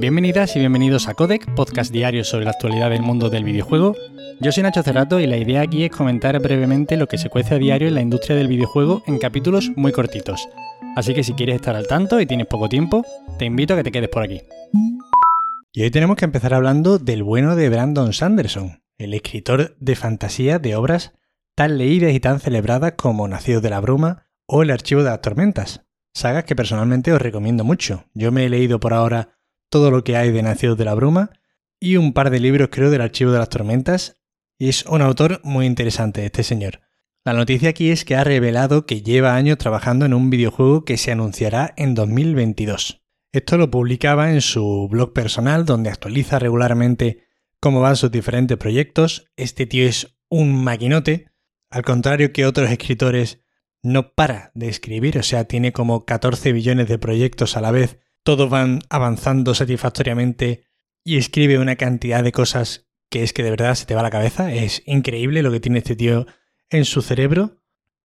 Bienvenidas y bienvenidos a Codec, podcast diario sobre la actualidad del mundo del videojuego. Yo soy Nacho Cerrato y la idea aquí es comentar brevemente lo que se cuece a diario en la industria del videojuego en capítulos muy cortitos. Así que si quieres estar al tanto y tienes poco tiempo, te invito a que te quedes por aquí. Y hoy tenemos que empezar hablando del bueno de Brandon Sanderson, el escritor de fantasía de obras tan leídas y tan celebradas como Nacidos de la Bruma o El Archivo de las Tormentas, sagas que personalmente os recomiendo mucho. Yo me he leído por ahora todo lo que hay de Nacidos de la Bruma y un par de libros creo del Archivo de las Tormentas y es un autor muy interesante este señor. La noticia aquí es que ha revelado que lleva años trabajando en un videojuego que se anunciará en 2022. Esto lo publicaba en su blog personal donde actualiza regularmente cómo van sus diferentes proyectos. Este tío es un maquinote, al contrario que otros escritores no para de escribir, o sea, tiene como 14 billones de proyectos a la vez, todos van avanzando satisfactoriamente y escribe una cantidad de cosas que es que de verdad se te va la cabeza. Es increíble lo que tiene este tío en su cerebro.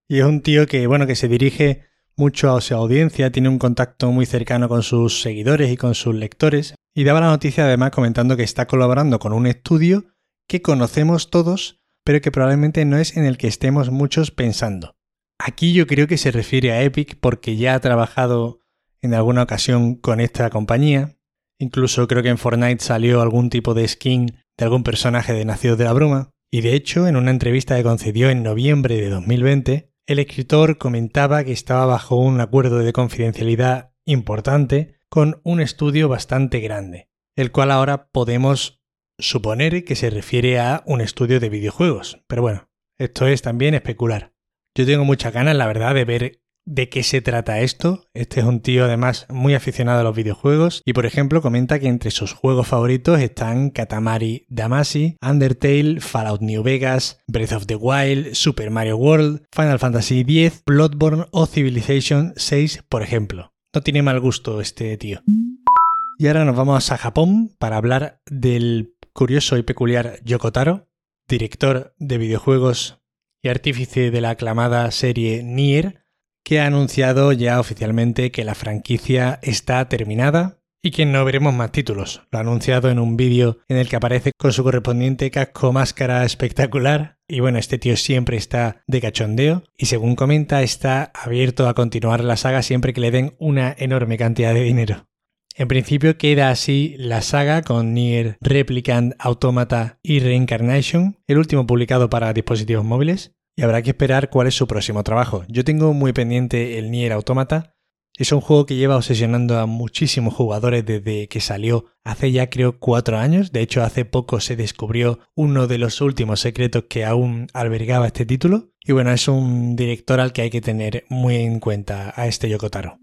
Y es un tío que, bueno, que se dirige mucho a su audiencia, tiene un contacto muy cercano con sus seguidores y con sus lectores. Y daba la noticia además comentando que está colaborando con un estudio que conocemos todos, pero que probablemente no es en el que estemos muchos pensando. Aquí yo creo que se refiere a Epic porque ya ha trabajado en alguna ocasión con esta compañía. Incluso creo que en Fortnite salió algún tipo de skin de algún personaje de Nacidos de la Bruma. Y de hecho, en una entrevista que concedió en noviembre de 2020, el escritor comentaba que estaba bajo un acuerdo de confidencialidad importante con un estudio bastante grande, el cual ahora podemos suponer que se refiere a un estudio de videojuegos. Pero bueno, esto es también especular. Yo tengo muchas ganas, la verdad, de ver de qué se trata esto. Este es un tío además muy aficionado a los videojuegos y por ejemplo comenta que entre sus juegos favoritos están Katamari Damacy, Undertale, Fallout New Vegas, Breath of the Wild, Super Mario World, Final Fantasy X, Bloodborne o Civilization 6, por ejemplo. No tiene mal gusto este tío. Y ahora nos vamos a Japón para hablar del curioso y peculiar Yokotaro, director de videojuegos y artífice de la aclamada serie Nier, que ha anunciado ya oficialmente que la franquicia está terminada y que no veremos más títulos. Lo ha anunciado en un vídeo en el que aparece con su correspondiente casco máscara espectacular. Y bueno, este tío siempre está de cachondeo y según comenta está abierto a continuar la saga siempre que le den una enorme cantidad de dinero. En principio queda así la saga con Nier Replicant Automata y Reincarnation, el último publicado para dispositivos móviles, y habrá que esperar cuál es su próximo trabajo. Yo tengo muy pendiente el Nier Automata. Es un juego que lleva obsesionando a muchísimos jugadores desde que salió hace ya creo cuatro años. De hecho, hace poco se descubrió uno de los últimos secretos que aún albergaba este título. Y bueno, es un director al que hay que tener muy en cuenta a este Yokotaro.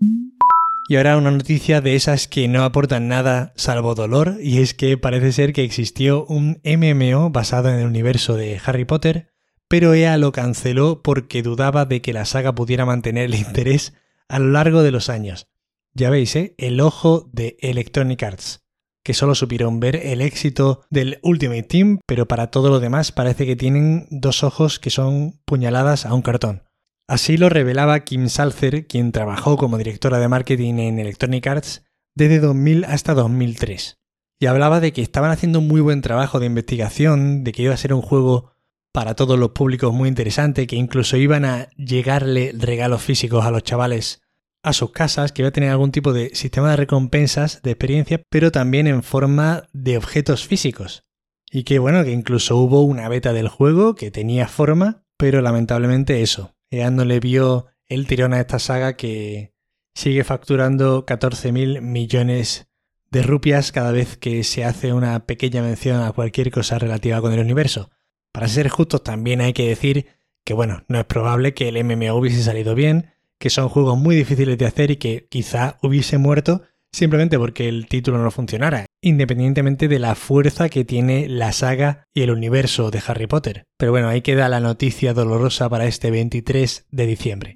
Y ahora una noticia de esas que no aportan nada salvo dolor, y es que parece ser que existió un MMO basado en el universo de Harry Potter, pero EA lo canceló porque dudaba de que la saga pudiera mantener el interés a lo largo de los años. Ya veis, ¿eh? el ojo de Electronic Arts, que solo supieron ver el éxito del Ultimate Team, pero para todo lo demás parece que tienen dos ojos que son puñaladas a un cartón. Así lo revelaba Kim Salzer, quien trabajó como directora de marketing en Electronic Arts desde 2000 hasta 2003. Y hablaba de que estaban haciendo un muy buen trabajo de investigación, de que iba a ser un juego para todos los públicos muy interesante, que incluso iban a llegarle regalos físicos a los chavales a sus casas, que iba a tener algún tipo de sistema de recompensas, de experiencia, pero también en forma de objetos físicos. Y que bueno, que incluso hubo una beta del juego que tenía forma, pero lamentablemente eso. EA no le vio el tirón a esta saga que sigue facturando 14.000 millones de rupias cada vez que se hace una pequeña mención a cualquier cosa relativa con el universo. Para ser justos también hay que decir que bueno, no es probable que el MMO hubiese salido bien, que son juegos muy difíciles de hacer y que quizá hubiese muerto simplemente porque el título no funcionara, independientemente de la fuerza que tiene la saga y el universo de Harry Potter. Pero bueno, ahí queda la noticia dolorosa para este 23 de diciembre.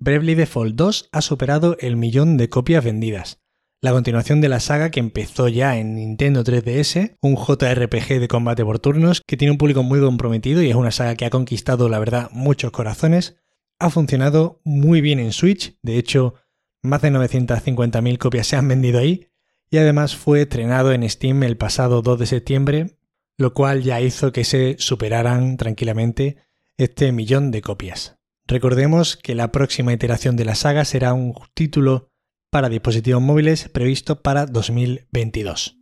Bravely Default 2 ha superado el millón de copias vendidas la continuación de la saga que empezó ya en Nintendo 3DS, un JRPG de combate por turnos que tiene un público muy comprometido y es una saga que ha conquistado, la verdad, muchos corazones. Ha funcionado muy bien en Switch, de hecho, más de 950.000 copias se han vendido ahí y además fue estrenado en Steam el pasado 2 de septiembre, lo cual ya hizo que se superaran tranquilamente este millón de copias. Recordemos que la próxima iteración de la saga será un título para dispositivos móviles previsto para 2022.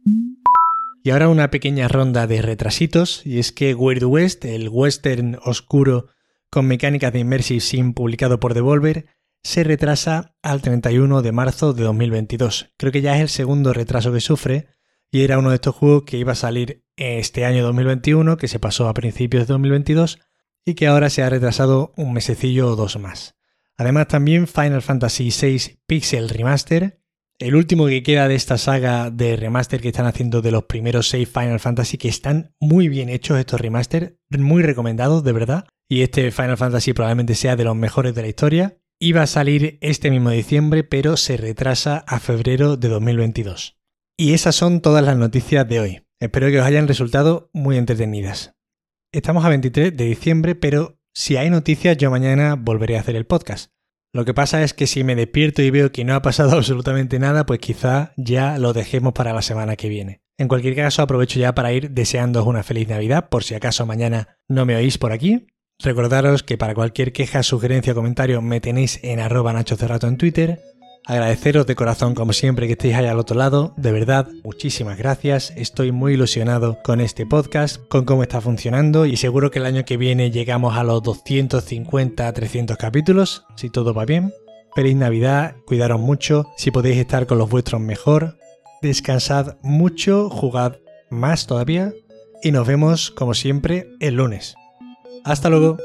Y ahora una pequeña ronda de retrasitos, y es que Weird West, el western oscuro con mecánicas de Immersive Sim publicado por Devolver, se retrasa al 31 de marzo de 2022. Creo que ya es el segundo retraso que sufre, y era uno de estos juegos que iba a salir este año 2021, que se pasó a principios de 2022, y que ahora se ha retrasado un mesecillo o dos más. Además también Final Fantasy VI Pixel Remaster, el último que queda de esta saga de remaster que están haciendo de los primeros seis Final Fantasy, que están muy bien hechos estos remaster, muy recomendados de verdad, y este Final Fantasy probablemente sea de los mejores de la historia. Iba a salir este mismo diciembre, pero se retrasa a febrero de 2022. Y esas son todas las noticias de hoy. Espero que os hayan resultado muy entretenidas. Estamos a 23 de diciembre, pero si hay noticias yo mañana volveré a hacer el podcast. Lo que pasa es que si me despierto y veo que no ha pasado absolutamente nada, pues quizá ya lo dejemos para la semana que viene. En cualquier caso, aprovecho ya para ir deseándoos una feliz Navidad, por si acaso mañana no me oís por aquí. Recordaros que para cualquier queja, sugerencia o comentario me tenéis en arroba Nacho Cerrato en Twitter Agradeceros de corazón como siempre que estéis ahí al otro lado, de verdad, muchísimas gracias, estoy muy ilusionado con este podcast, con cómo está funcionando y seguro que el año que viene llegamos a los 250, 300 capítulos, si todo va bien. Feliz Navidad, cuidaros mucho, si podéis estar con los vuestros mejor, descansad mucho, jugad más todavía y nos vemos como siempre el lunes. Hasta luego.